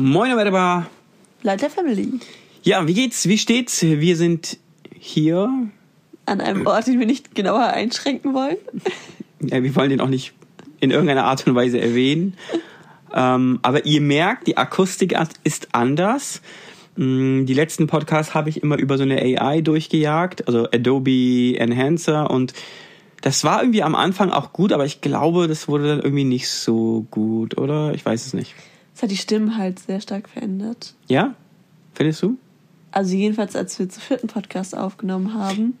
Moin. Leute der Family. Ja, wie geht's? Wie steht's? Wir sind hier. An einem Ort, den wir nicht genauer einschränken wollen. Ja, wir wollen den auch nicht in irgendeiner Art und Weise erwähnen. Ähm, aber ihr merkt, die Akustik ist anders. Mm, Die letzten Podcasts habe ich immer über so eine AI durchgejagt, also Adobe Enhancer und das war irgendwie am Anfang auch gut, aber ich glaube, das wurde dann irgendwie nicht so gut, oder? Ich weiß es nicht. Das hat die Stimmen halt sehr stark verändert. Ja? Findest du? Also jedenfalls, als wir zu vierten Podcast aufgenommen haben.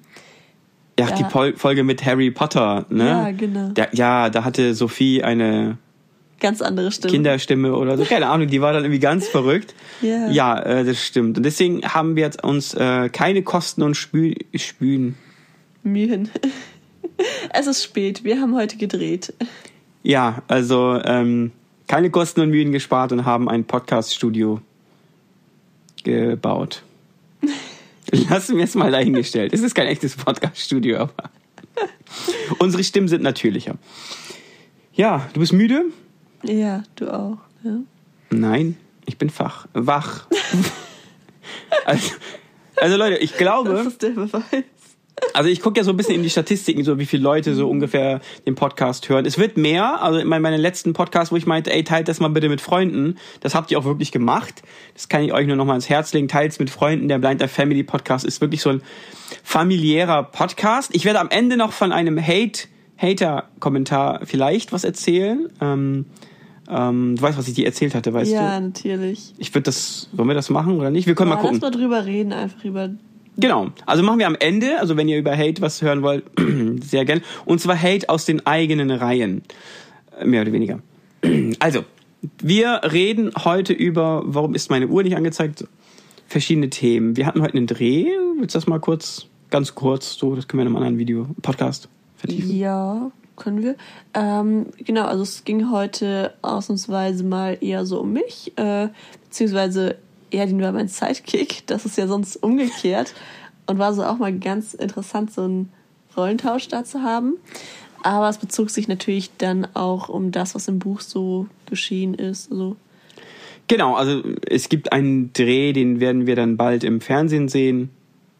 Ja, die Pol Folge mit Harry Potter, ne? Ja, genau. Da, ja, da hatte Sophie eine Ganz andere Stimmen. Kinderstimme oder so, keine Ahnung, die war dann irgendwie ganz verrückt. Ja. Ja, äh, das stimmt. Und deswegen haben wir jetzt uns äh, keine Kosten und Spü Spülen. Mühen. Es ist spät. Wir haben heute gedreht. Ja, also ähm, keine Kosten und Mühen gespart und haben ein Podcast-Studio gebaut. Lassen wir es mal dahingestellt. Es ist kein echtes Podcast-Studio, aber unsere Stimmen sind natürlicher. Ja, du bist müde? Ja, du auch. Ja. Nein, ich bin fach. Wach. also, also Leute, ich Das glaube, ist der Beweis. Also ich gucke ja so ein bisschen in die Statistiken, so wie viele Leute so ungefähr den Podcast hören. Es wird mehr, also in meinem meinen letzten Podcast, wo ich meinte, ey, teilt das mal bitte mit Freunden. Das habt ihr auch wirklich gemacht. Das kann ich euch nur noch mal ans Herz legen. Teilt mit Freunden. Der Blind Life Family Podcast ist wirklich so ein familiärer Podcast. Ich werde am Ende noch von einem Hate, Hater-Kommentar vielleicht was erzählen. Ähm, ähm, du weißt, was ich dir erzählt hatte, weißt ja, du? natürlich. Ich würde das, wollen wir das machen oder nicht? Wir können Ja, mal gucken. lass mal drüber reden, einfach über. Genau. Also machen wir am Ende, also wenn ihr über Hate was hören wollt, sehr gern. Und zwar Hate aus den eigenen Reihen. Äh, Mehr oder weniger. Also, wir reden heute über, warum ist meine Uhr nicht angezeigt? Verschiedene Themen. Wir hatten heute einen Dreh. Willst du das mal kurz, ganz kurz, so, das können wir in einem anderen Video, Podcast vertiefen? Ja, können wir. Ähm, genau, also es ging heute ausnahmsweise mal eher so um mich, äh, beziehungsweise Erdin war mein Sidekick. Das ist ja sonst umgekehrt. Und war so auch mal ganz interessant, so einen Rollentausch da zu haben. Aber es bezog sich natürlich dann auch um das, was im Buch so geschehen ist. Also, Genau, also es gibt einen Dreh, den werden wir dann bald im Fernsehen sehen,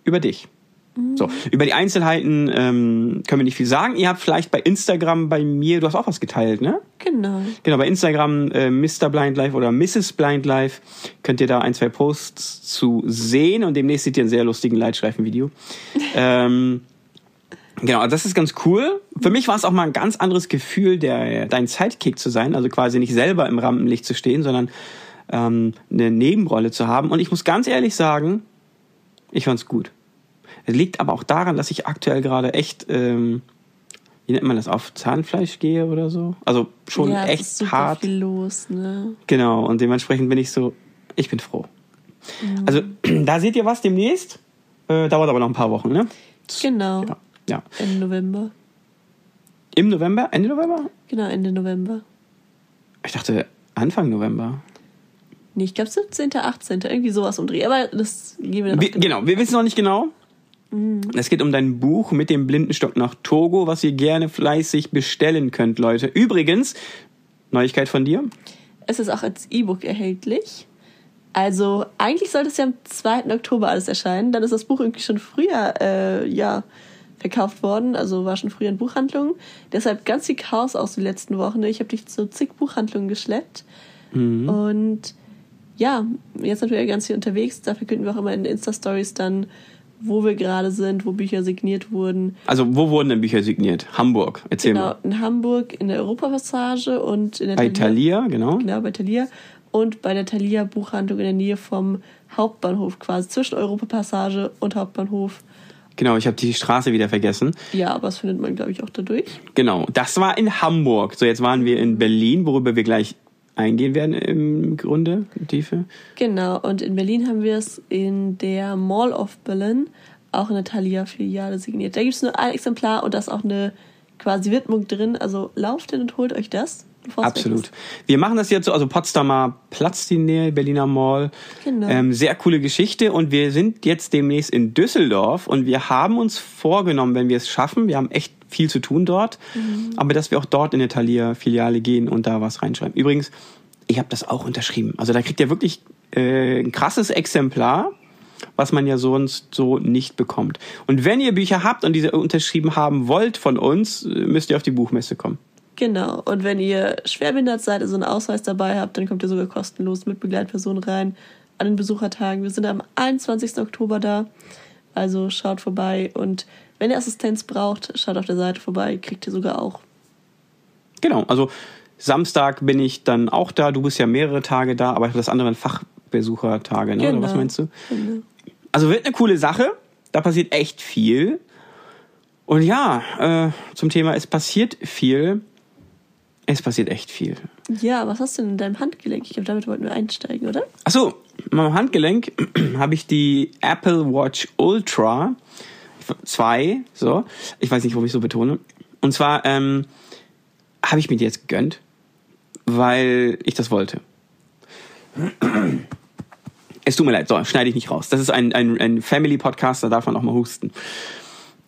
über dich. So, über die Einzelheiten ähm, können wir nicht viel sagen. Ihr habt vielleicht bei Instagram bei mir, du hast auch was geteilt, ne? genau. Genau, bei Instagram äh, Mr. Blind Life oder Mrs. Blind Life könnt ihr da ein, zwei Posts zu sehen und demnächst seht ihr einen sehr lustigen Leitstreifen-Video. ähm, genau, das ist ganz cool. Für mich war es auch mal ein ganz anderes Gefühl, der dein Sidekick zu sein, also quasi nicht selber im Rampenlicht zu stehen, sondern ähm, eine Nebenrolle zu haben. Und ich muss ganz ehrlich sagen, ich fand's gut. Es liegt aber auch daran, dass ich aktuell gerade echt, ähm, wie nennt man das, auf Zahnfleisch gehe oder so. Also schon ja, echt ist super hart. viel los, ne? Genau, und dementsprechend bin ich so, ich bin froh. Also, da seht ihr was demnächst. Äh, dauert aber noch ein paar Wochen, ne? Genau. Ja, ja. Ende November. Im November? Ende November? Genau, Ende November. Ich dachte Anfang November. Nee, ich glaube 17., 18., irgendwie sowas um Dreh. Aber das gehen wir dann Wir, noch genau, wir wissen noch nicht genau. Es geht um dein Buch mit dem Blindenstock nach Togo, was ihr gerne fleißig bestellen könnt, Leute. Übrigens, Neuigkeit von dir. Es ist auch als E-Book erhältlich. Also eigentlich sollte es ja am 2. Oktober alles erscheinen. Dann ist das Buch irgendwie schon früher äh, ja, verkauft worden. Also war schon früher in Buchhandlungen. Deshalb ganz viel Chaos aus den letzten Wochen. Ich habe dich zu zig Buchhandlungen geschleppt. Und ja, jetzt natürlich ganz viel unterwegs. Da verkünden wir auch immer in den Insta-Stories dann, wo wir gerade sind, wo Bücher signiert wurden. Also, wo wurden denn Bücher signiert? Hamburg, erzähl Genau, mal. in Hamburg in der Europapassage und in der Bei Thalia- Thalia, genau. Genau, bei Thalia. Und bei der Thalia Buchhandlung in der Nähe vom Hauptbahnhof quasi, zwischen Europapassage und Hauptbahnhof. Genau, ich habe die Straße wieder vergessen. Ja, aber das findet man, glaube ich, auch dadurch. Genau, das war in Hamburg. So, jetzt waren wir in Berlin, worüber wir gleich eingehen werden im Grunde, Tiefe. Genau, und in Berlin haben wir es in der Mall of Berlin, auch in der Thalia-Filiale signiert. Da gibt es nur ein Exemplar und da ist auch eine quasi Widmung drin. Also lauft hin und holt euch das. Absolut. Wir machen das jetzt so, also Potsdamer Platz, die Nähe, Berliner Mall. Genau. Ähm, sehr coole Geschichte und wir sind jetzt demnächst in Düsseldorf und wir haben uns vorgenommen, wenn wir es schaffen, wir haben echt viel zu tun dort, Mhm. aber dass wir auch dort in eine Thalia-Filiale gehen und da was reinschreiben. Übrigens, Ich habe das auch unterschrieben. Also da kriegt ihr wirklich äh, ein krasses Exemplar, was man ja sonst so nicht bekommt. Und wenn ihr Bücher habt und diese unterschrieben haben wollt von uns, müsst ihr auf die Buchmesse kommen. Genau. Und wenn ihr schwerbehindert seid, also einen Ausweis dabei habt, dann kommt ihr sogar kostenlos mit Begleitperson rein an den Besuchertagen. Wir sind am 21. Oktober da. Also schaut vorbei. Und wenn ihr Assistenz braucht, schaut auf der Seite vorbei. Kriegt ihr sogar auch. Genau. Also Samstag bin ich dann auch da. Du bist ja mehrere Tage da, aber das andere sind Fachbesuchertage, ne? Genau. Oder was meinst du? Genau. Also wird eine coole Sache. Da passiert echt viel. Und ja, äh, zum Thema es passiert viel. Es passiert echt viel. Ja, was hast du denn in deinem Handgelenk? Ich glaube, damit wollten wir einsteigen, oder? Achso, in meinem Handgelenk habe ich die Apple Watch Ultra 2, so. Ich weiß nicht, warum ich so betone. Und zwar ähm, habe ich mir die jetzt gegönnt, weil ich das wollte. Es tut mir leid, so, schneide ich nicht raus. Das ist ein, ein, ein Family-Podcast, da darf man auch mal husten.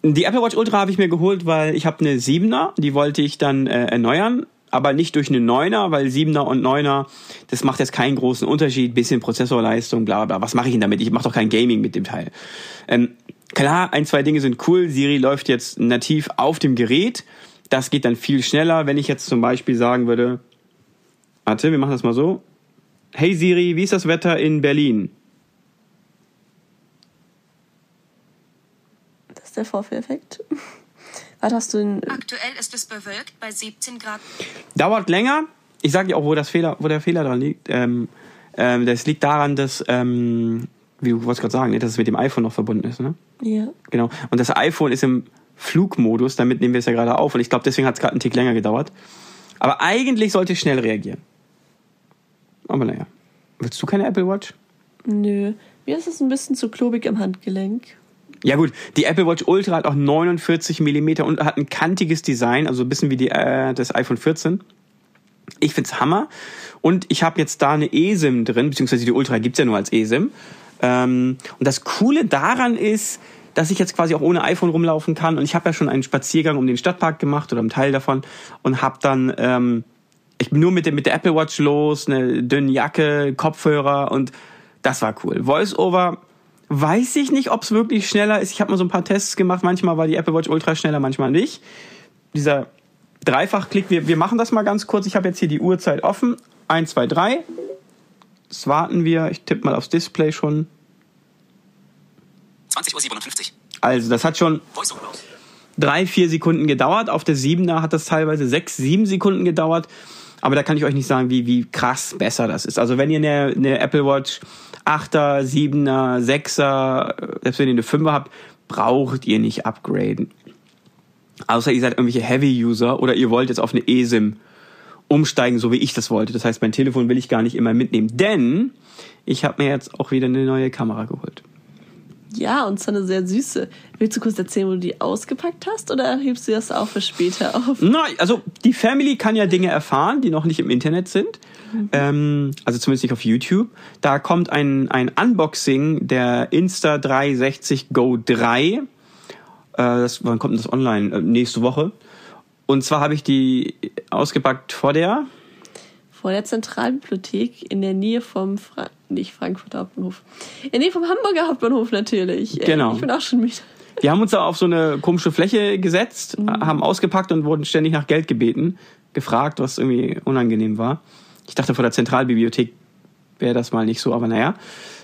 Die Apple Watch Ultra habe ich mir geholt, weil ich habe eine 7er, die wollte ich dann äh, erneuern, aber nicht durch eine 9er, weil 7er und 9er, das macht jetzt keinen großen Unterschied, bisschen Prozessorleistung, bla bla. Was mache ich denn damit? Ich mache doch kein Gaming mit dem Teil. Ähm, klar, ein, zwei Dinge sind cool. Siri läuft jetzt nativ auf dem Gerät. Das geht dann viel schneller, wenn ich jetzt zum Beispiel sagen würde, warte, wir machen das mal so. Hey Siri, wie ist das Wetter in Berlin? Das ist der Vorführeffekt. Was hast du denn? Aktuell ist es bewölkt bei 17 Grad. Dauert länger. Ich sage dir auch, wo, das Fehler, wo der Fehler dran liegt. Ähm, ähm, das liegt daran, dass, ähm, wie du wolltest gerade sagen, ne, dass es mit dem iPhone noch verbunden ist. Ne? Ja. Genau. Und das iPhone ist im Flugmodus, damit nehmen wir es ja gerade auf. Und ich glaube, deswegen hat es gerade einen Tick länger gedauert. Aber eigentlich sollte ich schnell reagieren. Aber naja. Willst du keine Apple Watch? Nö. Mir ist es ein bisschen zu klobig im Handgelenk. Ja gut, die Apple Watch Ultra hat auch 49 Millimeter und hat ein kantiges Design, also ein bisschen wie die, äh, das iPhone 14. Ich find's Hammer. Und ich habe jetzt da eine eSIM drin, beziehungsweise die Ultra gibt's ja nur als eSIM. Ähm, und das Coole daran ist, dass ich jetzt quasi auch ohne iPhone rumlaufen kann. Und ich habe ja schon einen Spaziergang um den Stadtpark gemacht oder einen Teil davon und habe dann ähm, ich bin nur mit der, mit der Apple Watch los, eine dünne Jacke, Kopfhörer und das war cool. Voice-Over weiß ich nicht, ob es wirklich schneller ist. Ich habe mal so ein paar Tests gemacht. Manchmal war die Apple Watch Ultra schneller, manchmal nicht. Dieser Dreifachklick, wir, wir machen das mal ganz kurz. Ich habe jetzt hier die Uhrzeit offen. 1, 2, 3. Das warten wir. Ich tippe mal aufs Display schon. 20.57 Uhr. Also, das hat schon drei, vier Sekunden gedauert. Auf der 7er hat das teilweise sechs, sieben Sekunden gedauert. Aber da kann ich euch nicht sagen, wie, wie krass besser das ist. Also wenn ihr eine, eine Apple Watch 8er, 7er, 6er, selbst wenn ihr eine 5er habt, braucht ihr nicht upgraden. Außer ihr seid irgendwelche Heavy-User oder ihr wollt jetzt auf eine eSIM umsteigen, so wie ich das wollte. Das heißt, mein Telefon will ich gar nicht immer mitnehmen. Denn ich habe mir jetzt auch wieder eine neue Kamera geholt. Ja, und zwar eine sehr süße. Willst du kurz erzählen, wo du die ausgepackt hast oder hebst du das auch für später auf? Nein, also die Family kann ja Dinge erfahren, die noch nicht im Internet sind. Ähm, also zumindest nicht auf YouTube. Da kommt ein, ein Unboxing der Insta360 Go 3. Äh, das, wann kommt denn das online? Äh, nächste Woche. Und zwar habe ich die ausgepackt vor der. Vor der Zentralbibliothek in der Nähe vom Fra nicht Frankfurter Hauptbahnhof. In der Nähe vom Hamburger Hauptbahnhof natürlich. Ey, Genau. Ich bin auch schon müde. Wir haben uns da auf so eine komische Fläche gesetzt, haben ausgepackt und wurden ständig nach Geld gebeten, gefragt, was irgendwie unangenehm war. Ich dachte, vor der Zentralbibliothek wäre das mal nicht so, aber naja.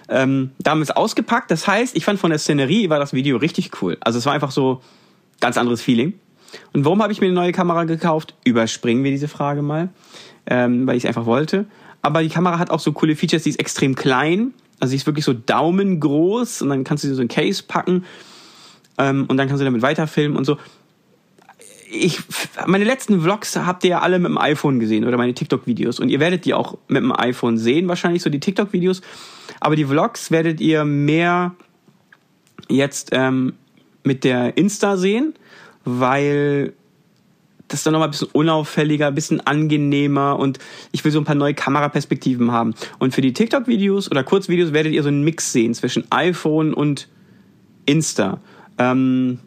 Ähm, da haben wir es ausgepackt. Das heißt, ich fand von der Szenerie war das Video richtig cool. Also es war einfach so ganz anderes Feeling. Und warum habe ich mir eine neue Kamera gekauft? Überspringen wir diese Frage mal, ähm, weil ich es einfach wollte. Aber die Kamera hat auch so coole Features, die ist extrem klein. Also sie ist wirklich so daumengroß und dann kannst du sie so in Case packen ähm, und dann kannst du damit weiterfilmen und so. Ich, meine letzten Vlogs habt ihr ja alle mit dem iPhone gesehen oder meine TikTok-Videos und ihr werdet die auch mit dem iPhone sehen, wahrscheinlich so die TikTok-Videos. Aber die Vlogs werdet ihr mehr jetzt ähm, mit der Insta sehen, weil das dann nochmal ein bisschen unauffälliger, ein bisschen angenehmer und ich will so ein paar neue Kameraperspektiven haben. Und für die TikTok-Videos oder Kurzvideos werdet ihr so einen Mix sehen zwischen iPhone und Insta. Ähm,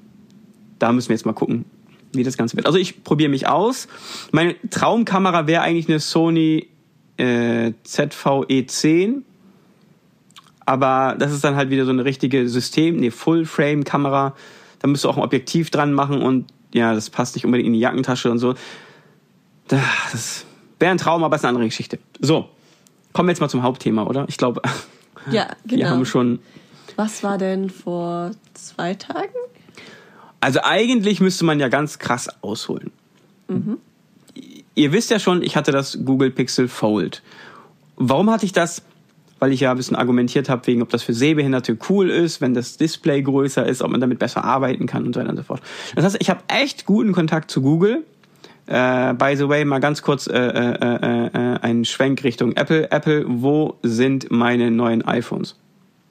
da müssen wir jetzt mal gucken, wie das Ganze wird. Also ich probiere mich aus. Meine Traumkamera wäre eigentlich eine Sony äh, ZVE10. Aber das ist dann halt wieder so eine richtige System, eine Full-Frame-Kamera. Da musst du auch ein Objektiv dran machen und ja, das passt nicht unbedingt in die Jackentasche und so. Das wäre ein Traum, aber ist eine andere Geschichte. So, kommen wir jetzt mal zum Hauptthema, oder? Ich glaube, Ja, wir genau. haben schon. Was war denn vor zwei Tagen? Also eigentlich müsste man ja ganz krass ausholen. Ihr wisst ja schon, ich hatte das Google Pixel Fold. Warum hatte ich das? Weil ich ja ein bisschen argumentiert habe, wegen ob das für Sehbehinderte cool ist, wenn das Display größer ist, ob man damit besser arbeiten kann und so weiter und so fort. Das heißt, ich habe echt guten Kontakt zu Google. Äh, by the way, mal ganz kurz äh, äh, äh, äh, einen Schwenk Richtung Apple. Apple, wo sind meine neuen iPhones?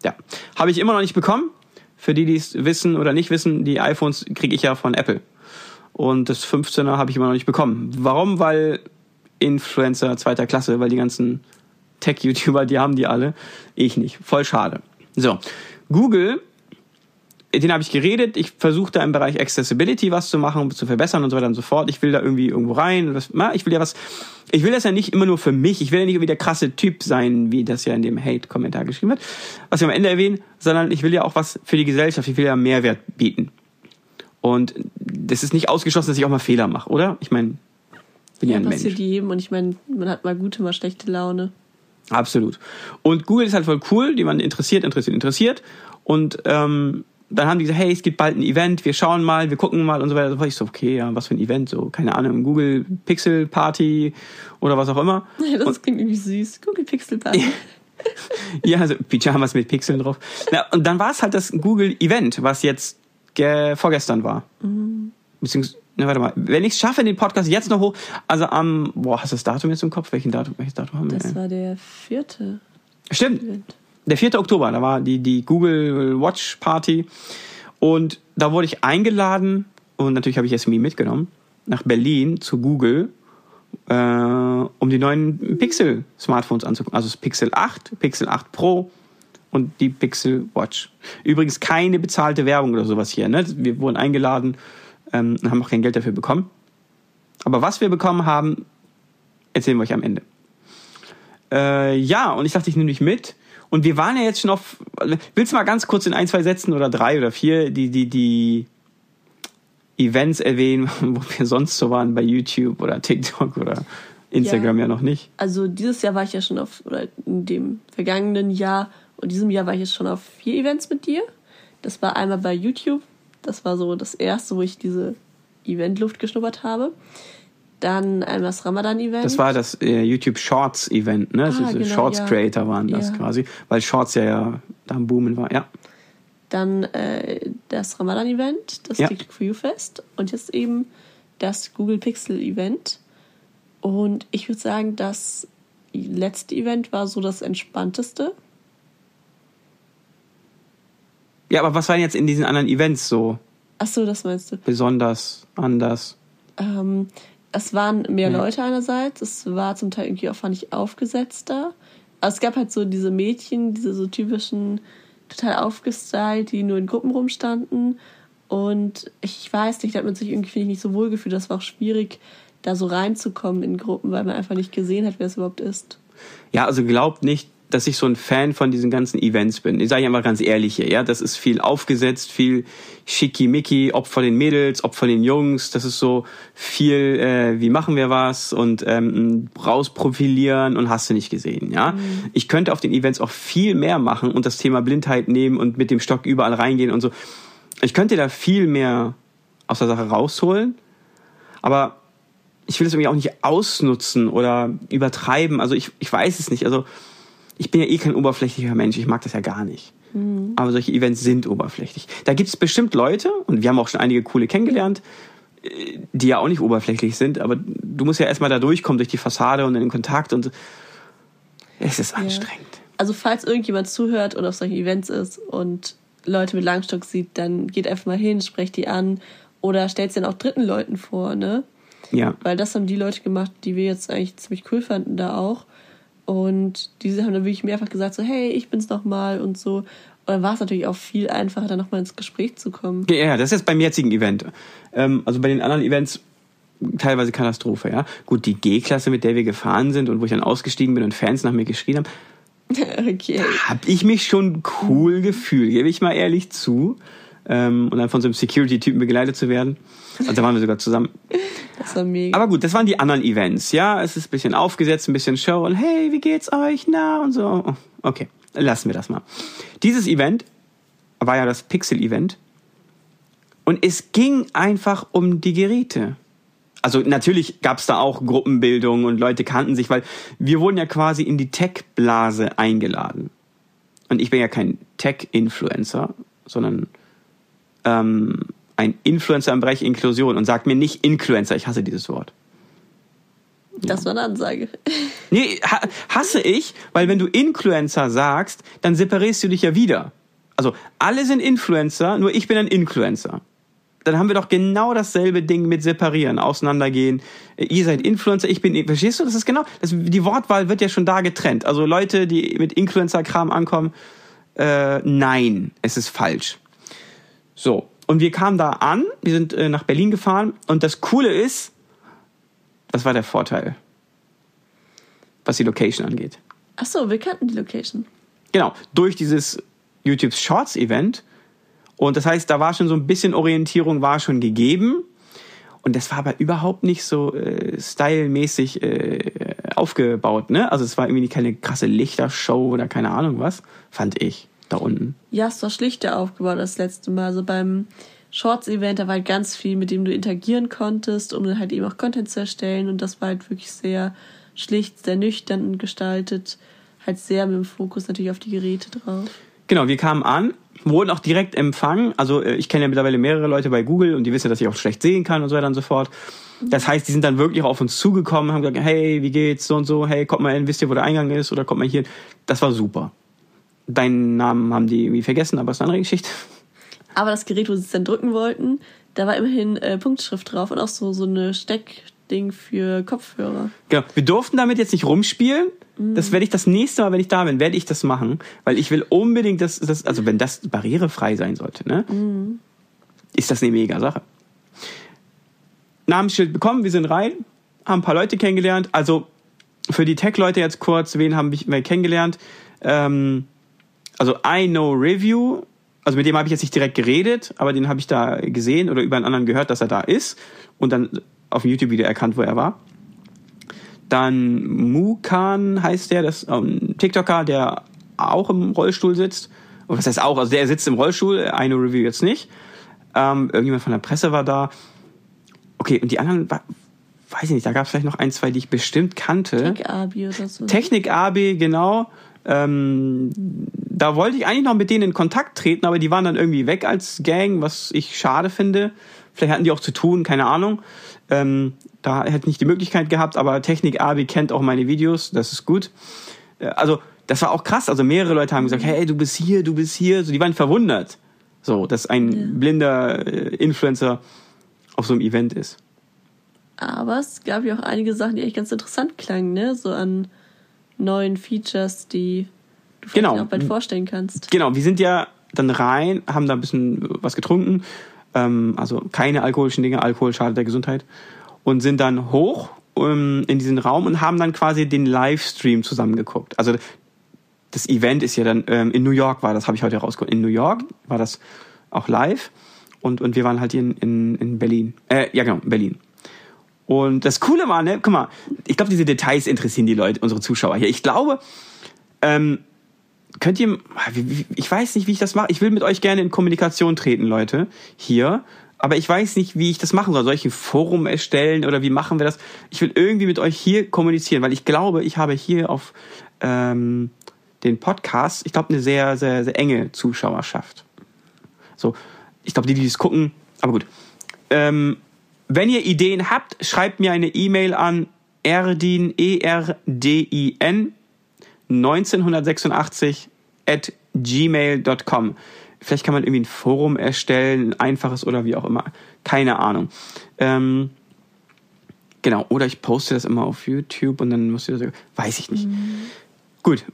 Ja, habe ich immer noch nicht bekommen. Für die, die es wissen oder nicht wissen, die iPhones kriege ich ja von Apple. Und das 15er habe ich immer noch nicht bekommen. Warum? Weil Influencer zweiter Klasse, weil die ganzen Tech-YouTuber, die haben die alle. Ich nicht. Voll schade. So, Google, den habe ich geredet. Ich versuche da im Bereich Accessibility was zu machen, zu verbessern und so weiter und so fort. Ich will da irgendwie irgendwo rein. Na, ich will ja was. Ich will das ja nicht immer nur für mich. Ich will ja nicht irgendwie der krasse Typ sein, wie das ja in dem Hate-Kommentar geschrieben wird, was wir am Ende erwähnen, sondern ich will ja auch was für die Gesellschaft. Ich will ja Mehrwert bieten. Und das ist nicht ausgeschlossen, dass ich auch mal Fehler mache, oder? Ich meine, bin ja, Ja, ein Mensch. passiert jedem und ich meine, man hat mal gute, mal schlechte Laune. Absolut. Und Google ist halt voll cool, die man interessiert, interessiert, interessiert. Und ähm, dann haben die gesagt, hey, es gibt bald ein Event, wir schauen mal, wir gucken mal und so weiter. Ich so, okay, ja, was für ein Event, so, keine Ahnung, Google Pixel Party oder was auch immer. Das klingt irgendwie süß. Google Pixel Party. Ja, also Pyjamas mit Pixeln drauf. Na, und dann war es halt das Google Event, was jetzt ge vorgestern war. Beziehungsweise, na, warte mal, wenn ich es schaffe, den Podcast jetzt noch hoch, also am, boah, hast du das Datum jetzt im Kopf? Welchen Datum, welches Datum haben wir? Das war der vierte Stimmt, Event. der 4. Oktober, da war die, die Google Watch Party. Und da wurde ich eingeladen und natürlich habe ich Jasmin mitgenommen nach Berlin zu Google, äh, um die neuen Pixel-Smartphones anzugucken. Also das Pixel 8, Pixel 8 Pro und die Pixel Watch. Übrigens keine bezahlte Werbung oder sowas hier. Ne? Wir wurden eingeladen ähm, und haben auch kein Geld dafür bekommen. Aber was wir bekommen haben, erzählen wir euch am Ende. Äh, ja, und ich dachte, ich nehme dich mit. Und wir waren ja jetzt schon auf. Willst du mal ganz kurz in ein, zwei Sätzen oder drei oder vier die, die, die Events erwähnen, wo wir sonst so waren bei YouTube oder TikTok oder Instagram ja, Ja. noch nicht? Also dieses Jahr war ich ja schon auf, oder in dem vergangenen Jahr und diesem Jahr war ich jetzt schon auf vier Events mit dir. Das war einmal bei YouTube. Das war so das erste, wo ich diese Eventluft geschnuppert habe. Dann einmal das Ramadan-Event. Das war das äh, YouTube Shorts Event, ne? Also Ah, diese genau, Shorts ja. Creator waren das Ja. quasi, weil Shorts ja, ja da am Boomen war, ja. Dann äh, das Ramadan-Event, das Ja. TikTok for You Fest und jetzt eben das Google Pixel-Event. Und ich würde sagen, das letzte Event war so das entspannteste. Ja, aber was waren jetzt in diesen anderen Events so Ach so, das meinst du. besonders, anders? Ähm, es waren mehr Ja. Leute einerseits, es war zum Teil irgendwie auch, fand ich, aufgesetzter. Also es gab halt so diese Mädchen, diese so typischen, total aufgestylt, die nur in Gruppen rumstanden. Und ich weiß nicht, da hat man sich irgendwie, finde ich, nicht so wohl gefühlt. Das war auch schwierig, da so reinzukommen in Gruppen, weil man einfach nicht gesehen hat, wer es überhaupt ist. Ja, also glaubt nicht, dass ich so ein Fan von diesen ganzen Events bin. Ich sage einfach ganz ehrlich hier, ja, das ist viel aufgesetzt, viel schickimicki, ob von den Mädels, ob von den Jungs, das ist so viel, äh, wie machen wir was und ähm, rausprofilieren und hast du nicht gesehen, ja. Ich könnte auf den Events auch viel mehr machen und das Thema Blindheit nehmen und mit dem Stock überall reingehen und so. Ich könnte da viel mehr aus der Sache rausholen, aber ich will es irgendwie auch nicht ausnutzen oder übertreiben. Also ich, ich weiß es nicht. Also ich bin ja eh kein oberflächlicher Mensch. Ich mag das ja gar nicht. Aber solche Events sind oberflächlich. Da gibt es bestimmt Leute, und wir haben auch schon einige coole kennengelernt, äh, die ja auch nicht oberflächlich sind, aber du musst ja erstmal da durchkommen durch die Fassade und in den Kontakt und es ist anstrengend. Also falls irgendjemand zuhört und auf solchen Events ist und Leute mit Langstock sieht, dann geht einfach mal hin, sprecht die an oder stellt sie dann auch dritten Leuten vor, ne? Ja. Weil das haben die Leute gemacht, die wir jetzt eigentlich ziemlich cool fanden da auch. Und diese haben dann wirklich mehrfach gesagt, so, hey, ich bin's noch mal und so. Und dann war es natürlich auch viel einfacher, dann nochmal ins Gespräch zu kommen. Ja, ja, das ist jetzt beim jetzigen Event. Ähm, also bei den anderen Events teilweise Katastrophe, ja. Gut, die G-Klasse, mit der wir gefahren sind und wo ich dann ausgestiegen bin und Fans nach mir geschrien haben, okay. habe ich mich schon cool gefühlt, gebe ich mal ehrlich zu. Ähm, und dann von so einem Security-Typen begleitet zu werden. Also da waren wir sogar zusammen. Das war mega. Aber gut, das waren die anderen Events, ja. Es ist ein bisschen aufgesetzt, ein bisschen Show und hey, wie geht's euch? Na und so. Okay, lassen wir das mal. Dieses Event war ja das Pixel-Event. Und es ging einfach um die Geräte. Also natürlich gab es da auch Gruppenbildung und Leute kannten sich, weil wir wurden ja quasi in die Tech-Blase eingeladen. Und ich bin ja kein Tech-Influencer, sondern ähm, ein Influencer im Bereich Inklusion und sagt mir nicht Influencer, ich hasse dieses Wort. das war eine Ansage. Nee, ha hasse ich, weil wenn du Influencer sagst, dann separierst du dich ja wieder. Also alle sind Influencer, nur ich bin ein Influencer. Dann haben wir doch genau dasselbe Ding mit separieren, auseinandergehen. Äh, Ihr seid Influencer, ich bin, verstehst du? Das ist genau, das, die Wortwahl wird ja schon da getrennt. Also Leute, die mit Influencer-Kram ankommen, äh, nein, es ist falsch. So, und wir kamen da an, wir sind äh, nach Berlin gefahren und das Coole ist, das war der Vorteil, was die Location angeht. Ach so, wir kannten die Location. Genau, durch dieses YouTube Shorts Event. Und das heißt, da war schon so ein bisschen Orientierung war schon gegeben. Und das war aber überhaupt nicht so äh, stylmäßig äh, aufgebaut, ne? Also es war irgendwie keine krasse Lichtershow oder keine Ahnung was, fand ich da unten. Ja, es war schlichter aufgebaut das letzte Mal. Also beim Shorts-Event, da war halt ganz viel, mit dem du interagieren konntest, um dann halt eben auch Content zu erstellen. Und das war halt wirklich sehr schlicht, sehr nüchtern gestaltet. Halt sehr mit dem Fokus natürlich auf die Geräte drauf. Genau, wir kamen an, wurden auch direkt empfangen. Also äh, ich kenne ja mittlerweile mehrere Leute bei Google und die wissen, dass ich auch schlecht sehen kann und so weiter und so fort. Das heißt, die sind dann wirklich auf uns zugekommen, haben gesagt, hey, wie geht's, so und so, hey, kommt mal hin, wisst ihr, wo der Eingang ist oder kommt mal hier. Das war super. Deinen Namen haben die irgendwie vergessen, aber ist eine andere Geschichte. Aber das Gerät, wo sie es dann drücken wollten, da war immerhin äh, Punktschrift drauf und auch so, so eine Steckding für Kopfhörer. Genau. Wir durften damit jetzt nicht rumspielen. Das werde ich das nächste Mal, wenn ich da bin, werde ich das machen, weil ich will unbedingt, dass das, also wenn das barrierefrei sein sollte, ne, ist das eine mega Sache. Namensschild bekommen, wir sind rein, haben ein paar Leute kennengelernt. Also für die Tech-Leute jetzt kurz, wen haben wir kennengelernt? Ähm, also I Know Review, also mit dem habe ich jetzt nicht direkt geredet, aber den habe ich da gesehen oder über einen anderen gehört, dass er da ist und dann auf dem YouTube-Video erkannt, wo er war. Dann Mukan heißt der, das ist ein TikToker, der auch im Rollstuhl sitzt. Und was heißt auch? Also der sitzt im Rollstuhl, I Know Review jetzt nicht. Ähm, irgendjemand von der Presse war da. Okay, und die anderen, wa- weiß ich nicht, da gab es vielleicht noch ein, zwei, die ich bestimmt kannte. Tech Abi oder so. Technik AB, genau. Ähm, da wollte ich eigentlich noch mit denen in Kontakt treten, aber die waren dann irgendwie weg als Gang, was ich schade finde. Vielleicht hatten die auch zu tun, keine Ahnung. Ähm, da hätte ich nicht die Möglichkeit gehabt, aber Technik AB kennt auch meine Videos, das ist gut. Äh, Also, das war auch krass. Also mehrere Leute haben gesagt, hey, du bist hier, du bist hier. So, die waren verwundert. So, dass ein blinder äh, Influencer auf so einem Event ist. Aber es gab ja auch einige Sachen, die echt ganz interessant klangen, ne? So an neuen Features, die du vielleicht Genau. auch bald vorstellen kannst. Genau, wir sind ja dann rein, haben da ein bisschen was getrunken, ähm, also keine alkoholischen Dinge, Alkohol schadet der Gesundheit, und sind dann hoch ähm, in diesen Raum und haben dann quasi den Livestream zusammengeguckt. Also das Event ist ja dann ähm, in New York war das, habe ich heute herausgefunden. In New York war das auch live und, und wir waren halt hier in, in, in Berlin. Äh, ja genau, in Berlin. Und das Coole war, ne, guck mal, ich glaube, diese Details interessieren die Leute, unsere Zuschauer hier. Ich glaube, ähm, könnt ihr, wie- ich weiß nicht, wie ich das mache. Ich will mit euch gerne in Kommunikation treten, Leute, hier. Aber ich weiß nicht, wie ich das machen soll. Soll ich ein Forum erstellen oder wie machen wir das? Ich will irgendwie mit euch hier kommunizieren, weil ich glaube, ich habe hier auf ähm, den Podcast, ich glaube, eine sehr, sehr, sehr enge Zuschauerschaft. So, ich glaube, die, die das gucken, aber gut. Ähm, wenn ihr Ideen habt, schreibt mir eine E-Mail an erdin, E-R-D-I-N, 1986 at gmail.com. Vielleicht kann man irgendwie ein Forum erstellen, ein einfaches oder wie auch immer. Keine Ahnung. Ähm, genau, oder ich poste das immer auf YouTube und dann muss ich das. Weiß ich nicht. Gut.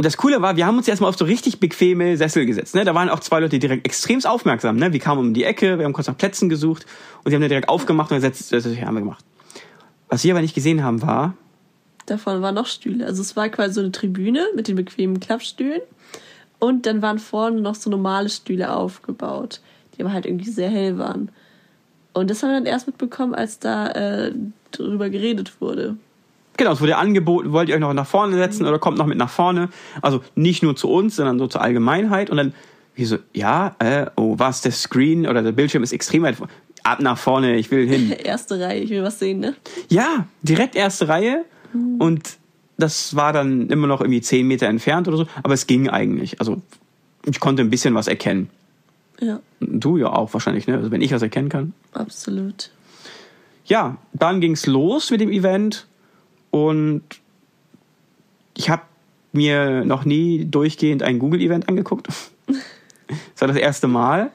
Und das Coole war, wir haben uns erstmal auf so richtig bequeme Sessel gesetzt. Ne? Da waren auch zwei Leute direkt extremst aufmerksam. Ne? Wir kamen um die Ecke, wir haben kurz nach Plätzen gesucht und die haben dann direkt aufgemacht und gesetzt, das haben wir gemacht. Was wir aber nicht gesehen haben, war, Davon waren noch Stühle. Also es war quasi so eine Tribüne mit den bequemen Klappstühlen. Und dann waren vorne noch so normale Stühle aufgebaut, die aber halt irgendwie sehr hell waren. Und das haben wir dann erst mitbekommen, als da äh, drüber geredet wurde. Genau, es wurde angeboten, wollt ihr euch noch nach vorne setzen oder kommt noch mit nach vorne? Also nicht nur zu uns, sondern so zur Allgemeinheit. Und dann, wie so, ja, äh, oh, was, der Screen oder der Bildschirm ist extrem weit vor- Ab nach vorne, ich will hin. Erste Reihe, ich will was sehen, ne? Ja, direkt erste Reihe. Und das war dann immer noch irgendwie zehn Meter entfernt oder so. Aber es ging eigentlich. Also ich konnte ein bisschen was erkennen. Ja, Du ja auch wahrscheinlich, ne? Also wenn ich was erkennen kann. absolut. Ja, dann ging's los mit dem Event. Und ich habe mir noch nie durchgehend ein Google-Event angeguckt. das war das erste Mal.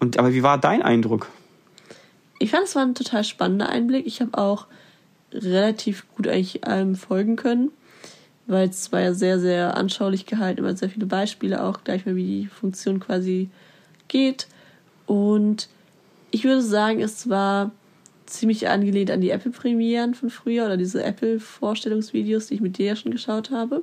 Und, aber wie war dein Eindruck? Ich fand, es war ein total spannender Einblick. Ich habe auch relativ gut eigentlich allem folgen können, weil es war ja sehr, sehr anschaulich gehalten, immer sehr viele Beispiele auch gleich mal, wie die Funktion quasi geht. Und ich würde sagen, es war ziemlich angelehnt an die Apple-Premieren von früher oder diese Apple-Vorstellungsvideos, die ich mit dir ja schon geschaut habe.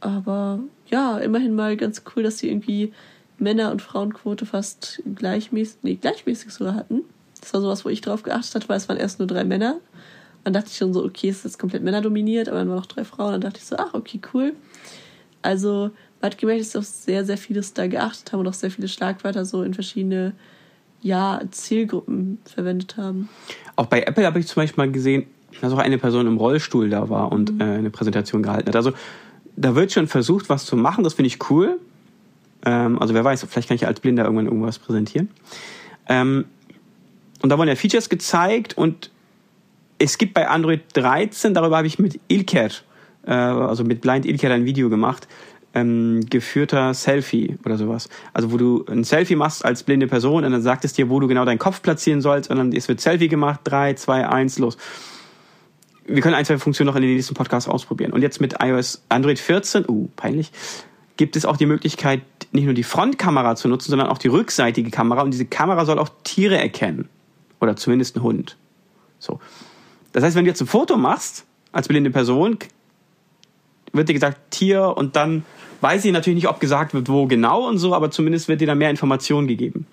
Aber ja, immerhin mal ganz cool, dass sie irgendwie Männer- und Frauenquote fast gleichmäßig, nee, gleichmäßig sogar hatten. Das war sowas, wo ich drauf geachtet hatte, weil es waren erst nur drei Männer. Dann dachte ich schon so, okay, es ist jetzt komplett männerdominiert, aber dann waren noch drei Frauen. Dann dachte ich so, ach, okay, cool. Also, man hat gemerkt, dass sie auf sehr, sehr vieles da geachtet haben und auch sehr viele Schlagwörter so in verschiedene, ja, Zielgruppen verwendet haben. Auch bei Apple habe ich zum Beispiel mal gesehen, dass auch eine Person im Rollstuhl da war und äh, eine Präsentation gehalten hat. Also da wird schon versucht, was zu machen. Das finde ich cool. Ähm, also wer weiß, vielleicht kann ich als Blinder irgendwann irgendwas präsentieren. Ähm, und da wurden ja Features gezeigt und es gibt bei Android 13, darüber habe ich mit Ilker, äh, also mit Blind Ilker ein Video gemacht, ähm, geführter Selfie oder sowas. Also wo du ein Selfie machst als blinde Person und dann sagt es dir, wo du genau deinen Kopf platzieren sollst und dann es wird Selfie gemacht, drei, zwei, eins, los. Wir können ein, zwei Funktionen noch in den nächsten Podcasts ausprobieren. Und jetzt mit iOS Android 14, uh, peinlich, gibt es auch die Möglichkeit, nicht nur die Frontkamera zu nutzen, sondern auch die rückseitige Kamera. Und diese Kamera soll auch Tiere erkennen. Oder zumindest einen Hund. So. Das heißt, wenn du jetzt ein Foto machst, als blinde Person, wird dir gesagt Tier und dann weiß ich natürlich nicht, ob gesagt wird, wo genau und so, aber zumindest wird dir da mehr Informationen gegeben.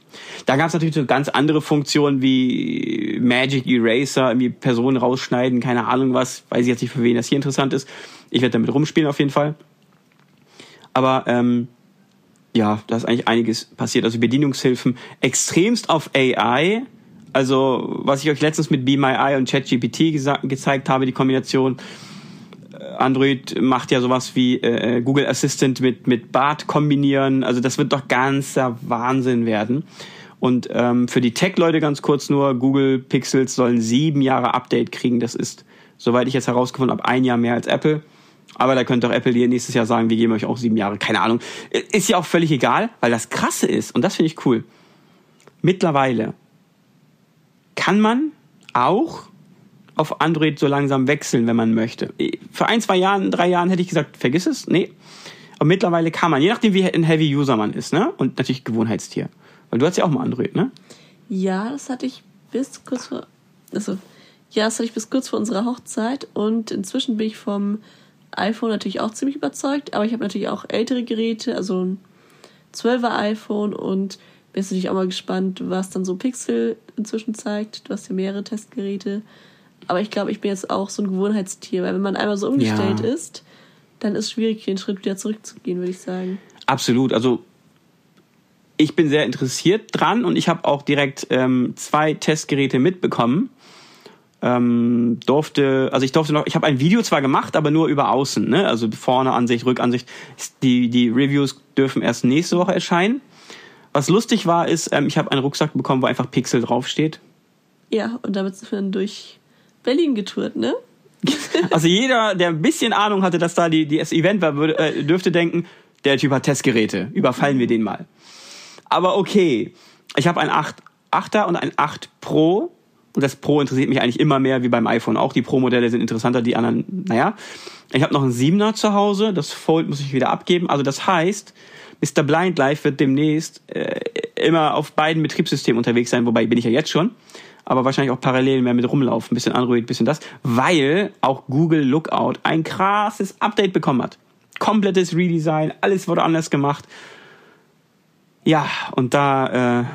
Da gab es natürlich so ganz andere Funktionen wie Magic Eraser, irgendwie Personen rausschneiden, keine Ahnung was, weiß ich jetzt nicht, für wen das hier interessant ist. Ich werde damit rumspielen auf jeden Fall. Aber ähm, ja, da ist eigentlich einiges passiert. Also Bedienungshilfen extremst auf AI. Also was ich euch letztens mit Be My Eye und ChatGPT gezeigt habe, die Kombination. Äh, Android macht ja sowas wie äh, Google Assistant mit, mit Bart kombinieren. Also das wird doch ganzer Wahnsinn werden. Und ähm, für die Tech-Leute ganz kurz nur, Google Pixels sollen sieben Jahre Update kriegen. Das ist, soweit ich jetzt herausgefunden habe, ein Jahr mehr als Apple. Aber da könnte auch Apple dir nächstes Jahr sagen, wir geben euch auch sieben Jahre. Keine Ahnung. Ist ja auch völlig egal, weil das Krasse ist, und das finde ich cool, mittlerweile kann man auch auf Android so langsam wechseln, wenn man möchte. Für ein, zwei Jahren, drei Jahren hätte ich gesagt, vergiss es. Nee. Aber mittlerweile kann man, je nachdem wie ein Heavy User man ist, ne? Und natürlich Gewohnheitstier. Weil du hast ja auch mal Android, ne? Ja, das hatte ich bis kurz vor. Also, ja, das hatte ich bis kurz vor unserer Hochzeit und inzwischen bin ich vom iPhone natürlich auch ziemlich überzeugt, aber ich habe natürlich auch ältere Geräte, also ein 12er iPhone und bin jetzt natürlich auch mal gespannt, was dann so Pixel inzwischen zeigt. Du hast ja mehrere Testgeräte. Aber ich glaube, ich bin jetzt auch so ein Gewohnheitstier, weil wenn man einmal so umgestellt Ja. ist, dann ist es schwierig, den Schritt wieder zurückzugehen, würde ich sagen. Absolut. Also ich bin sehr interessiert dran und ich habe auch direkt ähm, zwei Testgeräte mitbekommen. Ähm, durfte, also ich durfte noch, ich habe ein Video zwar gemacht, aber nur über außen, ne? Also vorne Ansicht, Rückansicht. Die, die Reviews dürfen erst nächste Woche erscheinen. Was lustig war, ist, ähm, ich habe einen Rucksack bekommen, wo einfach Pixel draufsteht. Ja, und damit sind wir dann durch Berlin getourt, ne? Also jeder, der ein bisschen Ahnung hatte, dass da die, die das Event war, würde, äh, dürfte denken, der Typ hat Testgeräte. Überfallen wir den mal. Aber okay. Ich habe ein 8, 8er und ein 8 Pro. Und das Pro interessiert mich eigentlich immer mehr wie beim iPhone. Auch die Pro-Modelle sind interessanter, die anderen, naja. Ich habe noch einen 7er zu Hause, das Fold muss ich wieder abgeben. Also das heißt, Mr. Blind Life wird demnächst äh, immer auf beiden Betriebssystemen unterwegs sein, wobei bin ich ja jetzt schon. Aber wahrscheinlich auch parallel mehr mit rumlaufen, bisschen Android, bisschen das, weil auch Google Lookout ein krasses Update bekommen hat. Komplettes Redesign, alles wurde anders gemacht. Ja, und da äh,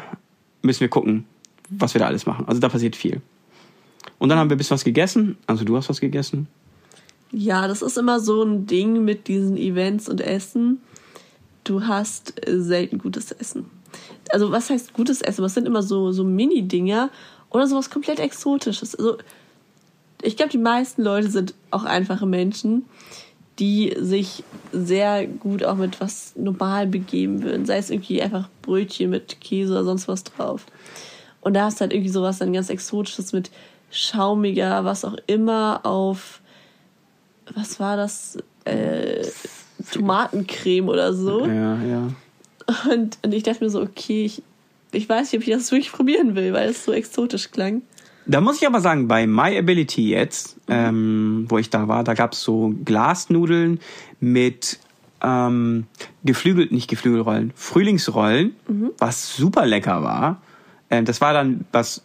müssen wir gucken, was wir da alles machen. Also da passiert viel. Und dann haben wir ein bisschen was gegessen. Also du hast was gegessen. Ja, das ist immer so ein Ding mit diesen Events und Essen. Du hast äh, selten gutes Essen. Also was heißt gutes Essen? Was sind immer so, so Mini-Dinger oder sowas komplett Exotisches. Also ich glaube, die meisten Leute sind auch einfache Menschen, die sich sehr gut auch mit was normal begeben würden. Sei es irgendwie einfach Brötchen mit Käse oder sonst was drauf. Und da hast du halt irgendwie sowas dann ganz Exotisches mit schaumiger, was auch immer auf, was war das? Äh, Tomatencreme oder so. Ja, ja. Und, und ich dachte mir so, okay, ich, ich weiß nicht, ob ich das wirklich probieren will, weil es so exotisch klang. Da muss ich aber sagen, bei My Ability jetzt, ähm, wo ich da war, da gab's so Glasnudeln mit ähm, geflügelt, nicht Geflügelrollen, Frühlingsrollen, was super lecker war. Ähm, das war dann was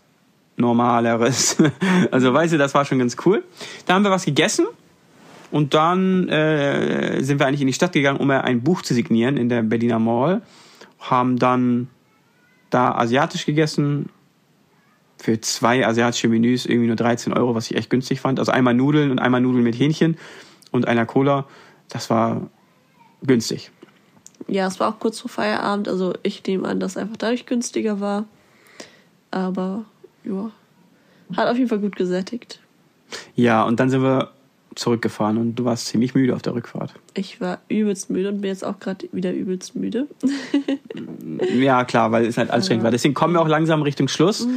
Normaleres. also weißt du, das war schon ganz cool. Da haben wir was gegessen und dann äh, sind wir eigentlich in die Stadt gegangen, um ein Buch zu signieren in der Berliner Mall. Haben dann da asiatisch gegessen. Für zwei asiatische Menüs irgendwie nur 13 Euro, was ich echt günstig fand. Also einmal Nudeln und einmal Nudeln mit Hähnchen und einer Cola. Das war günstig. Ja, es war auch kurz vor Feierabend, also ich nehme an, dass es einfach dadurch günstiger war. Aber ja, hat auf jeden Fall gut gesättigt. Ja, und dann sind wir zurückgefahren und du warst ziemlich müde auf der Rückfahrt. Ich war übelst müde und bin jetzt auch gerade wieder übelst müde. Ja, klar, weil es halt anstrengend war. Deswegen kommen wir auch langsam Richtung Schluss.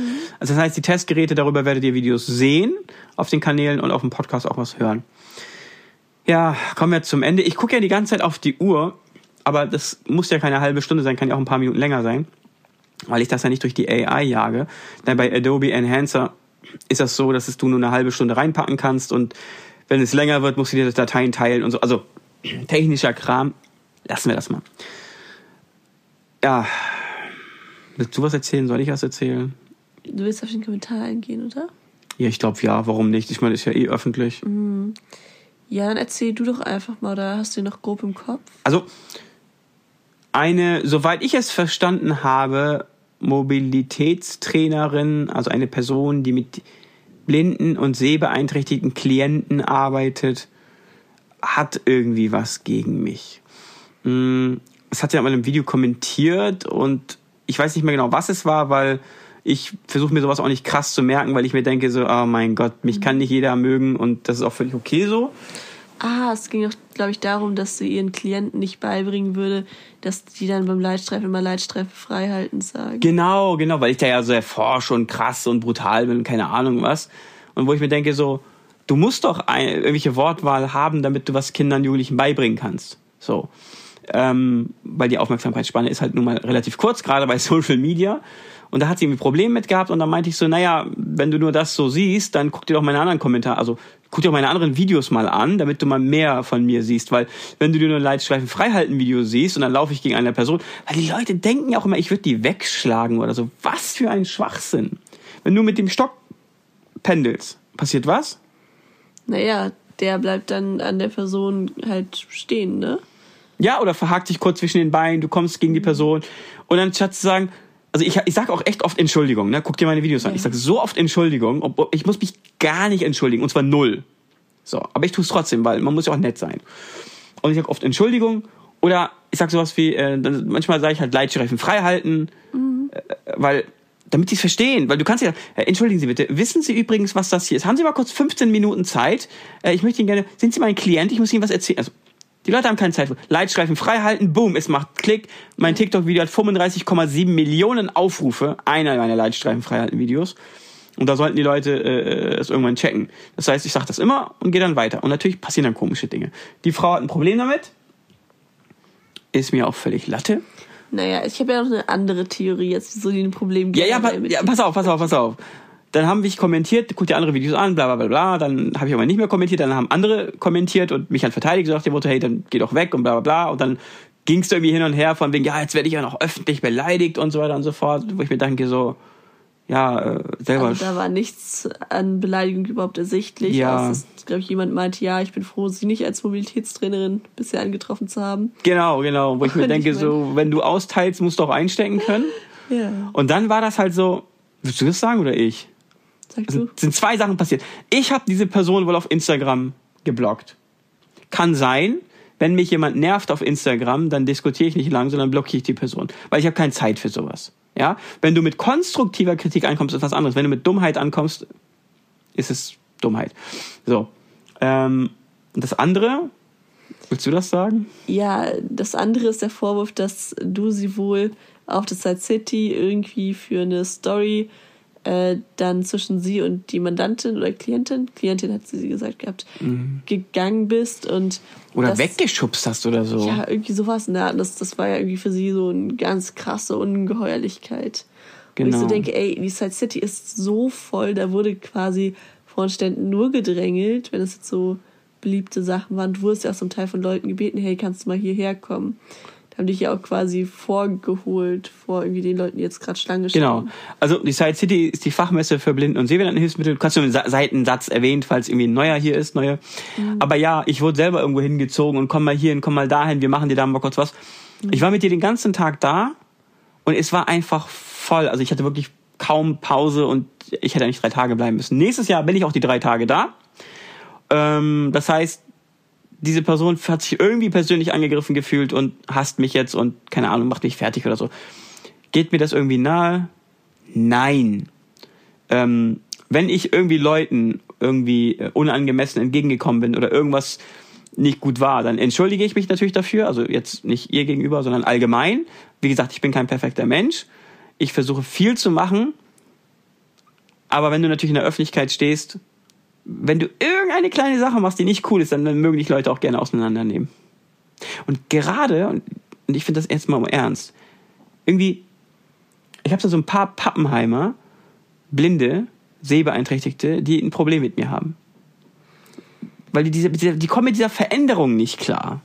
Also das heißt, die Testgeräte, darüber werdet ihr Videos sehen auf den Kanälen und auf dem Podcast auch was hören. Ja, kommen wir zum Ende. Ich gucke ja die ganze Zeit auf die Uhr, aber das muss ja keine halbe Stunde sein, kann ja auch ein paar Minuten länger sein, weil ich das ja nicht durch die AI jage. Denn bei Adobe Enhancer ist das so, dass es du nur eine halbe Stunde reinpacken kannst und wenn es länger wird, musst du dir das Dateien teilen und so. Also technischer Kram, lassen wir das mal. Ja, willst du was erzählen? Soll ich was erzählen? Du willst auf den Kommentar eingehen, oder? Ja, ich glaube ja. Warum nicht? Ich meine, ist ja eh öffentlich. Ja, dann erzähl du doch einfach mal, da hast du ihn noch grob im Kopf. Also eine, soweit ich es verstanden habe, Mobilitätstrainerin, also eine Person, die mit blinden und sehbeeinträchtigten Klienten arbeitet, hat irgendwie was gegen mich. Mm, Es hat ja mal im Video kommentiert und ich weiß nicht mehr genau, was es war, weil ich versuche mir sowas auch nicht krass zu merken, weil ich mir denke so, oh mein Gott, mich kann nicht jeder mögen und das ist auch völlig okay so. Ah, es ging doch, glaube ich, darum, dass sie ihren Klienten nicht beibringen würde, dass die dann beim Leitstreifen immer Leitstreife freihalten sagen. Genau, genau, weil ich da ja sehr forsch und krass und brutal bin keine Ahnung was. Und wo ich mir denke so, du musst doch ein, irgendwelche Wortwahl haben, damit du was Kindern, Jugendlichen beibringen kannst. So. Ähm, weil die Aufmerksamkeitsspanne ist halt nun mal relativ kurz, gerade bei Social Media. Und da hat sie irgendwie Probleme mit gehabt und dann meinte ich so, naja, wenn du nur das so siehst, dann guck dir doch meine anderen Kommentare, also guck dir doch meine anderen Videos mal an, damit du mal mehr von mir siehst, weil wenn du dir nur ein Leitstreifen freihalten Video siehst und dann laufe ich gegen eine Person, weil die Leute denken ja auch immer, ich würde die wegschlagen oder so. Was für ein Schwachsinn. Wenn du mit dem Stock pendelst, passiert was? Naja, der bleibt dann an der Person halt stehen, ne? Ja, oder verhakt dich kurz zwischen den Beinen, du kommst gegen die Person und dann statt zu sagen, also ich, ich sage auch echt oft Entschuldigung, ne? Guck dir meine Videos an. Ich sage so oft Entschuldigung, obwohl ich muss mich gar nicht entschuldigen und zwar null. So, aber ich tue es trotzdem, weil man muss ja auch nett sein. Und ich sage oft Entschuldigung oder ich sage sowas wie, äh, manchmal sage ich halt Leitstreifen frei halten, äh, weil damit sie es verstehen, weil du kannst ja, äh, entschuldigen Sie bitte, wissen Sie übrigens, was das hier ist? Haben Sie mal kurz 15 Minuten Zeit? Äh, ich möchte Ihnen gerne, sind Sie mein Klient? Ich muss Ihnen was erzählen. Also, die Leute haben keine Zeit. für- Leitstreifen frei halten, boom, es macht Klick. Mein TikTok-Video hat 35,7 Millionen Aufrufe. Einer meiner Leitstreifen frei halten Videos. Und da sollten die Leute äh, es irgendwann checken. Das heißt, ich sage das immer und gehe dann weiter. Und natürlich passieren dann komische Dinge. Die Frau hat ein Problem damit. Ist mir auch völlig Latte. Naja, ich habe ja noch eine andere Theorie jetzt, wieso die ein Problem Ja, ja, generell pa ja, pass auf, pass auf, pass auf. Dann haben mich kommentiert, guck dir andere Videos an, bla bla bla bla. Dann habe ich aber nicht mehr kommentiert, dann haben andere kommentiert und mich halt verteidigt, gesagt, der Motto, hey, dann geh doch weg und bla bla bla. Und dann ging es irgendwie hin und her von wegen, ja, jetzt werde ich ja noch öffentlich beleidigt und so weiter und so fort, wo ich mir denke, so, ja, äh, selber. Also da war nichts an Beleidigung überhaupt ersichtlich. Ja. Also, glaube ich, jemand meinte, ja, ich bin froh, sie nicht als Mobilitätstrainerin bisher angetroffen zu haben. Genau, genau. Wo ich mir Und ich denke, mein- so, wenn du austeilst, musst du auch einstecken können. Ja. Und dann war das halt so, willst du das sagen oder ich? Sag Also, sind zwei Sachen passiert. Ich habe diese Person wohl auf Instagram geblockt. Kann sein, wenn mich jemand nervt auf Instagram, dann diskutiere ich nicht lang, sondern blockiere ich die Person. Weil ich habe keine Zeit für sowas. Ja? Wenn du mit konstruktiver Kritik ankommst, ist was anderes. Wenn du mit Dummheit ankommst, ist es Dummheit. So. Ähm, das andere, willst du das sagen? Ja, das andere ist der Vorwurf, dass du sie wohl auf der Side City irgendwie für eine Story äh, dann zwischen sie und die Mandantin oder Klientin, Klientin hat sie gesagt gehabt, gegangen bist und Mhm. Oder das, weggeschubst hast oder so. Ja, irgendwie sowas in der Art. Das, das war ja irgendwie für sie so eine ganz krasse Ungeheuerlichkeit. Und ich so Genau. denke, ey, die Side City ist so voll, da wurde quasi von Ständen nur gedrängelt, wenn es jetzt so beliebte Sachen waren. Du wurdest ja auch zum Teil von Leuten gebeten, hey, kannst du mal hierher kommen? Da haben dich ja auch quasi vorgeholt vor irgendwie den Leuten, die jetzt gerade Schlange stehen. Genau. Also die Side City ist die Fachmesse für Blinden- und Sehbehindertenhilfsmittel. Du kannst nur einen Sa- Seitensatz erwähnt, falls irgendwie ein neuer hier ist, neue. Aber ja, ich wurde selber irgendwo hingezogen und komm mal hier und komm mal dahin, wir machen dir da mal kurz was. Ich war mit dir den ganzen Tag da und es war einfach voll. Also ich hatte wirklich kaum Pause und ich hätte eigentlich drei Tage bleiben müssen. Nächstes Jahr bin ich auch die drei Tage da. Ähm, das heißt, diese Person hat sich irgendwie persönlich angegriffen gefühlt und hasst mich jetzt und keine Ahnung, macht mich fertig oder so. Geht mir das irgendwie nahe? Nein. Ähm, wenn ich irgendwie Leuten irgendwie äh, unangemessen entgegengekommen bin oder irgendwas nicht gut war, dann entschuldige ich mich natürlich dafür. Also jetzt nicht ihr gegenüber, sondern allgemein. Wie gesagt, ich bin kein perfekter Mensch. Ich versuche viel zu machen. Aber wenn du natürlich in der Öffentlichkeit stehst, wenn du irgendeine kleine Sache machst, die nicht cool ist, dann, mögen dich Leute auch gerne auseinandernehmen. Und gerade, und ich finde das erstmal mal ernst, irgendwie, ich habe so ein paar Pappenheimer, Blinde, Sehbeeinträchtigte, die ein Problem mit mir haben. Weil die, diese, die kommen mit dieser Veränderung nicht klar.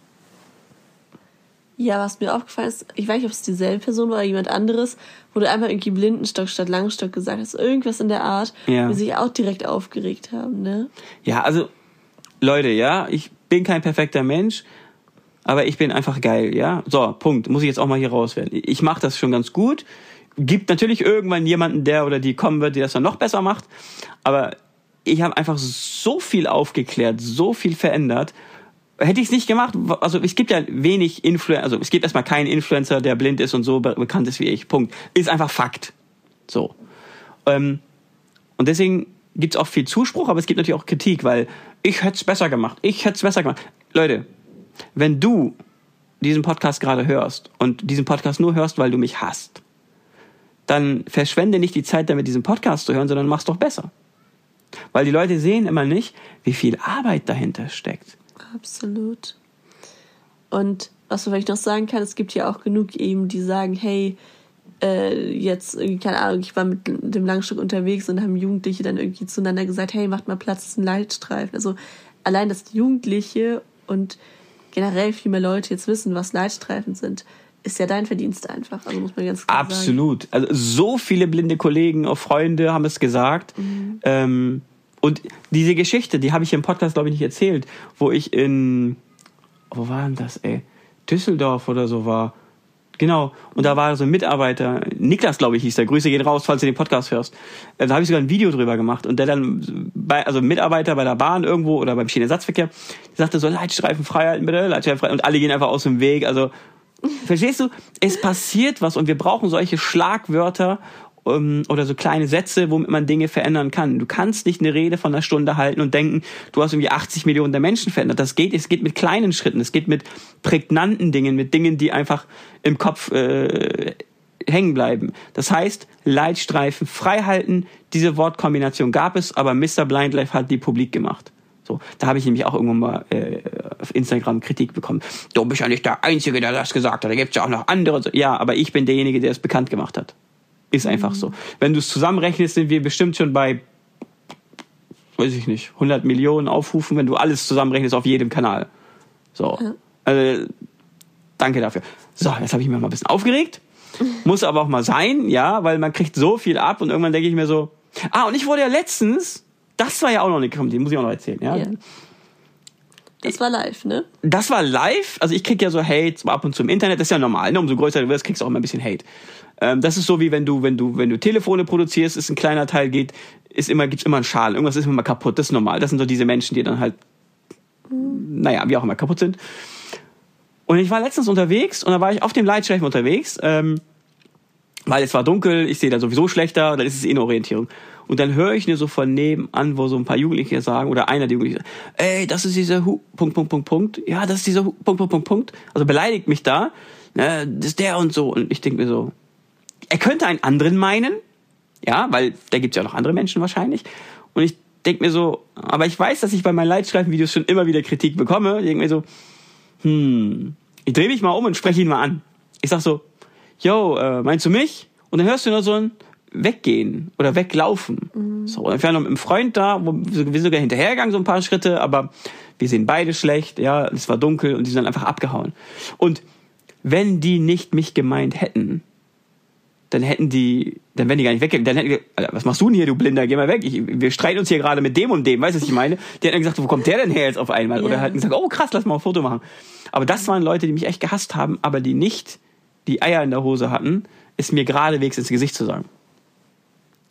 Ja, was mir aufgefallen ist, ich weiß nicht, ob es dieselbe Person war oder jemand anderes, wo du einmal irgendwie Blindenstock statt Langstock gesagt hast, irgendwas in der Art, Ja. wo sie sich auch direkt aufgeregt haben, ne? Ja, also, Leute, ja, ich bin kein perfekter Mensch, aber ich bin einfach geil, ja. So, Punkt. Muss ich jetzt auch mal hier rauswerden. Ich mache das schon ganz gut. Gibt natürlich irgendwann jemanden, der oder die kommen wird, der das dann noch besser macht. Aber ich habe einfach so viel aufgeklärt, so viel verändert. Hätte ich es nicht gemacht, also es gibt ja wenig Influencer, also es gibt erstmal keinen Influencer, der blind ist und so be bekannt ist wie ich. Punkt. Ist einfach Fakt. So. Ähm, und deswegen gibt's auch viel Zuspruch, aber es gibt natürlich auch Kritik, weil ich hätte es besser gemacht. Ich hätte es besser gemacht. Leute, wenn du diesen Podcast gerade hörst und diesen Podcast nur hörst, weil du mich hasst, dann verschwende nicht die Zeit damit, diesen Podcast zu hören, sondern mach's doch besser. Weil die Leute sehen immer nicht, wie viel Arbeit dahinter steckt. Absolut. Und was man vielleicht noch sagen kann, es gibt ja auch genug eben, die sagen, hey, äh, jetzt, irgendwie, keine Ahnung, ich war mit dem Langstock unterwegs und haben Jugendliche dann irgendwie zueinander gesagt, hey, macht mal Platz, das ist ein Leitstreifen. Also allein, dass Jugendliche und generell viel mehr Leute jetzt wissen, was Leitstreifen sind, ist ja dein Verdienst einfach. Also muss man ganz klar sagen. Absolut. Also so viele blinde Kollegen, auch Freunde haben es gesagt. Ähm, und diese Geschichte, die habe ich im Podcast, glaube ich, nicht erzählt, wo ich in, wo war denn das, ey? Düsseldorf oder so war. Genau. Und da war so ein Mitarbeiter, Niklas, glaube ich, hieß der. Grüße gehen raus, falls du den Podcast hörst. Äh, Da habe ich sogar ein Video drüber gemacht. Und der dann, bei, also Mitarbeiter bei der Bahn irgendwo oder beim Schienenersatzverkehr, sagte so, Leitstreifen frei halten bitte, Leitstreifen frei. Und alle gehen einfach aus dem Weg. Also, verstehst du? Es passiert was und wir brauchen solche Schlagwörter ähm, oder so kleine Sätze, womit man Dinge verändern kann. Du kannst nicht eine Rede von einer Stunde halten und denken, du hast irgendwie 80 Millionen der Menschen verändert. Das geht, es geht mit kleinen Schritten, es geht mit prägnanten Dingen, mit Dingen, die einfach im Kopf äh, hängen bleiben. Das heißt, Leitstreifen frei halten, diese Wortkombination gab es, aber Mr. Blind Life hat die publik gemacht. So, da habe ich nämlich auch irgendwann mal äh, auf Instagram Kritik bekommen. Du bist ja nicht der Einzige, der das gesagt hat. Da gibt's ja auch noch andere. Ja, aber ich bin derjenige, der es bekannt gemacht hat. Ist einfach so. Wenn du es zusammenrechnest, sind wir bestimmt schon bei, weiß ich nicht, 100 Millionen Aufrufen, wenn du alles zusammenrechnest auf jedem Kanal. So. Ja. Also, danke dafür. So, jetzt habe ich mir mal ein bisschen aufgeregt. Muss aber auch mal sein, ja, weil man kriegt so viel ab und irgendwann denke ich mir so, ah, und ich wurde ja letztens, das war ja auch noch eine Comedy, muss ich auch noch erzählen, ja. Ja. Das war live, ne? Das war live, also ich krieg ja so Hate ab und zu im Internet, das ist ja normal, ne? umso größer du wirst, kriegst du auch immer ein bisschen Hate. Ähm, das ist so wie wenn du, wenn du, wenn du Telefone produzierst, ist ein kleiner Teil geht, ist immer, gibt's immer einen Schaden, irgendwas ist immer kaputt, das ist normal. Das sind so diese Menschen, die dann halt, naja, wie auch immer kaputt sind. Und ich war letztens unterwegs und da war ich auf dem Leitstreifen unterwegs, ähm, weil es war dunkel, ich sehe da sowieso schlechter, dann ist es eh eine Orientierung. Und dann höre ich nur so von nebenan, wo so ein paar Jugendliche sagen, oder einer der Jugendlichen, ey, das ist dieser Hu, Punkt, Punkt, Punkt, Punkt, ja, das ist dieser Hu, Punkt, Punkt, Punkt, Punkt, also beleidigt mich da, ne, das ist der und so. Und ich denke mir so, er könnte einen anderen meinen, ja, weil da gibt's ja noch andere Menschen wahrscheinlich. Und ich denke mir so, aber ich weiß, dass ich bei meinen Leitstreifen-Videos schon immer wieder Kritik bekomme. Ich denke mir so, hm, ich drehe mich mal um und spreche ihn mal an. Ich sag so, yo, äh, meinst du mich? Und dann hörst du nur so ein Weggehen oder Weglaufen. So, und ich war noch mit einem Freund da, wo wir sogar hinterhergegangen, so ein paar Schritte, aber wir sehen beide schlecht, ja, es war dunkel und die sind einfach abgehauen. Und wenn die nicht mich gemeint hätten, dann hätten die, dann wären die gar nicht weggegangen. Dann hätten die, Alter, was machst du denn hier, du Blinder, geh mal weg. Ich, wir streiten uns hier gerade mit dem und dem, weißt du, was ich meine? Die hätten dann gesagt, wo kommt der denn her jetzt auf einmal? Oder Ja. hätten gesagt, oh krass, lass mal ein Foto machen. Aber das waren Leute, die mich echt gehasst haben, aber die nicht die Eier in der Hose hatten, es mir geradewegs ins Gesicht zu sagen.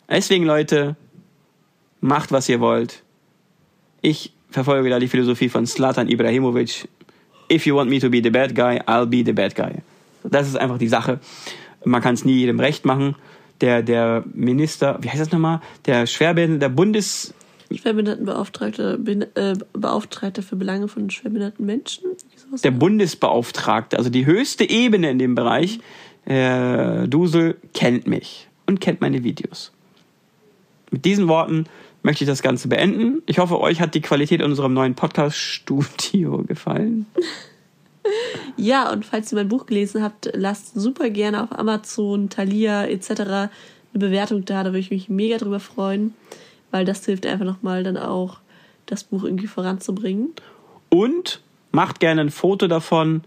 Deswegen, Leute, macht, was ihr wollt. Ich verfolge da die Philosophie von Slatan Ibrahimovic. If you want me to be the bad guy, I'll be the bad guy. Das ist einfach die Sache. Man kann es nie jedem recht machen. Der, der Minister, wie heißt das nochmal? Der Schwerbehinderte, der Bundes, Schwerbehindertenbeauftragte Bin- äh, Beauftragte für Belange von schwerbehinderten Menschen. Der Bundesbeauftragte, also die höchste Ebene in dem Bereich, äh, Dusel, kennt mich und kennt meine Videos. Mit diesen Worten möchte ich das Ganze beenden. Ich hoffe, euch hat die Qualität unserem neuen Podcast-Studio gefallen. Ja, und falls ihr mein Buch gelesen habt, lasst super gerne auf Amazon, Thalia etc. eine Bewertung da. Da würde ich mich mega drüber freuen, weil das hilft einfach nochmal dann auch, das Buch irgendwie voranzubringen. Und macht gerne ein Foto davon,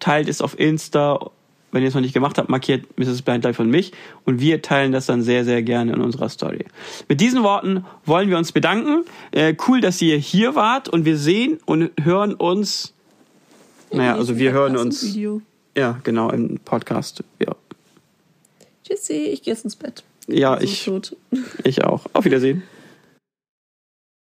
teilt es auf Insta. Wenn ihr es noch nicht gemacht habt, markiert Mrs. Blind Life und mich. Und wir teilen das dann sehr, sehr gerne in unserer Story. Mit diesen Worten wollen wir uns bedanken. Äh, cool, dass ihr hier wart und wir sehen und hören uns. Naja, also wir hören uns. Video. Ja, genau, im Podcast. Ja, Tschüssi, ich gehe jetzt ins Bett. ja ich, ich auch. Auf Wiedersehen.